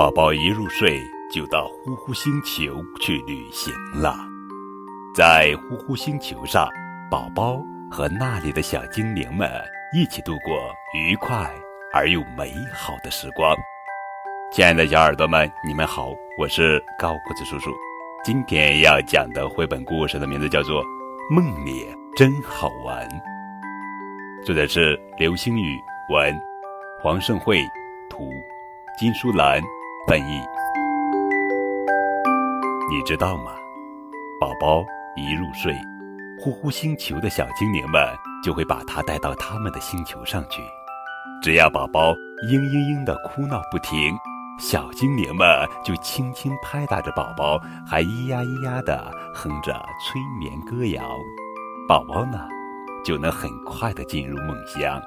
宝宝一入睡就到呼呼星球去旅行了。在呼呼星球上，宝宝和那里的小精灵们一起度过愉快而又美好的时光。亲爱的小耳朵们，你们好，我是高个子叔叔。今天要讲的绘本故事的名字叫做《梦里真好玩》，作者是刘星宇，文黄胜慧，图金淑兰。翻译，你知道吗？宝宝一入睡，呼呼星球的小精灵们就会把他带到他们的星球上去。只要宝宝嘤嘤嘤的哭闹不停，小精灵们就轻轻拍打着宝宝，还咿呀咿呀的哼着催眠歌谣。宝宝呢，就能很快的进入梦乡。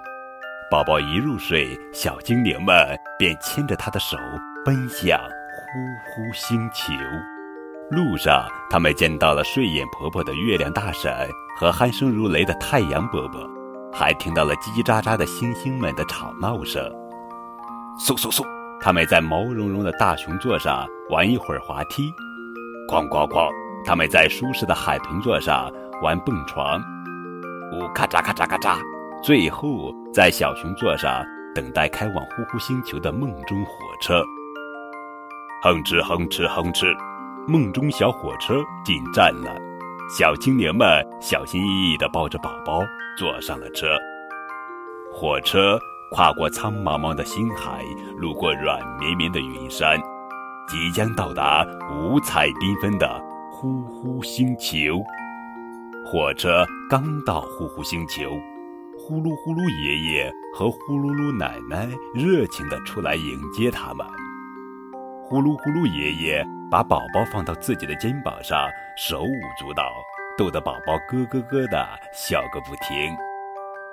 宝宝一入睡，小精灵们便牵着他的手。奔向呼呼星球，路上他们见到了睡眼婆婆的月亮大婶和鼾声如雷的太阳伯伯，还听到了叽叽喳喳的星星们的吵闹声。嗖嗖嗖，他们在毛茸茸的大熊座上玩一会儿滑梯，咣咣咣，他们在舒适的海豚座上玩蹦床，呜咔嚓咔嚓咔嚓，最后在小熊座上等待开往呼呼星球的梦中火车。哼哧哼哧哼哧，梦中小火车进站了。小精灵们小心翼翼地抱着宝宝坐上了车。火车跨过苍茫茫的星海，路过软绵绵的云山，即将到达五彩缤纷的呼呼星球。火车刚到呼呼星球，呼噜呼噜爷爷和呼噜噜奶奶热情地出来迎接他们。呼噜呼噜，爷爷把宝宝放到自己的肩膀上，手舞足蹈，逗得宝宝咯咯咯的笑个不停。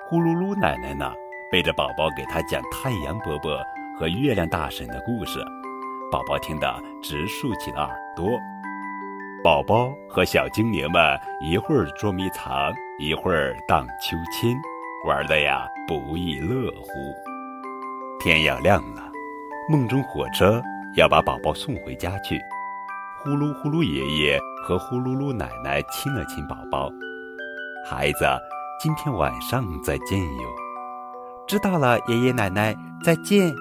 呼噜噜，奶奶呢，背着宝宝给他讲太阳伯伯和月亮大婶的故事，宝宝听得直竖起了耳朵。宝宝和小精灵们一会儿捉迷藏，一会儿荡秋千，玩的呀不亦乐乎。天要亮了，梦中火车。要把宝宝送回家去。呼噜呼噜，爷爷和呼噜噜奶奶亲了亲宝宝。孩子，今天晚上再见哟。知道了，爷爷奶奶再见。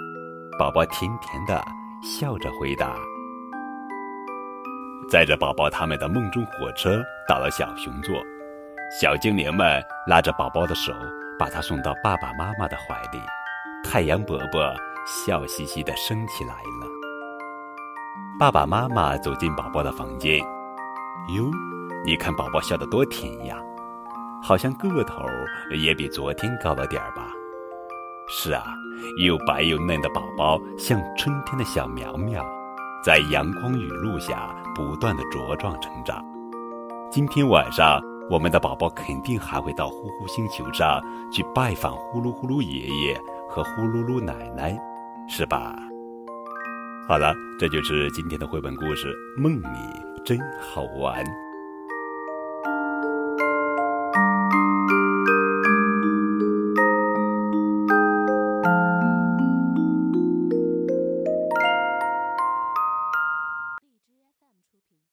宝宝甜甜的笑着回答。载着宝宝他们的梦中火车到了小熊座，小精灵们拉着宝宝的手，把他送到爸爸妈妈的怀里。太阳伯伯笑嘻嘻的升起来了。爸爸妈妈走进宝宝的房间，哟，你看宝宝笑得多甜呀，好像个头也比昨天高了点儿吧？是啊，又白又嫩的宝宝像春天的小苗苗，在阳光雨露下不断的茁壮成长。今天晚上，我们的宝宝肯定还会到呼呼星球上去拜访呼噜呼噜爷爷和呼噜噜奶奶，是吧？好了，这就是今天的绘本故事《梦里真好玩》。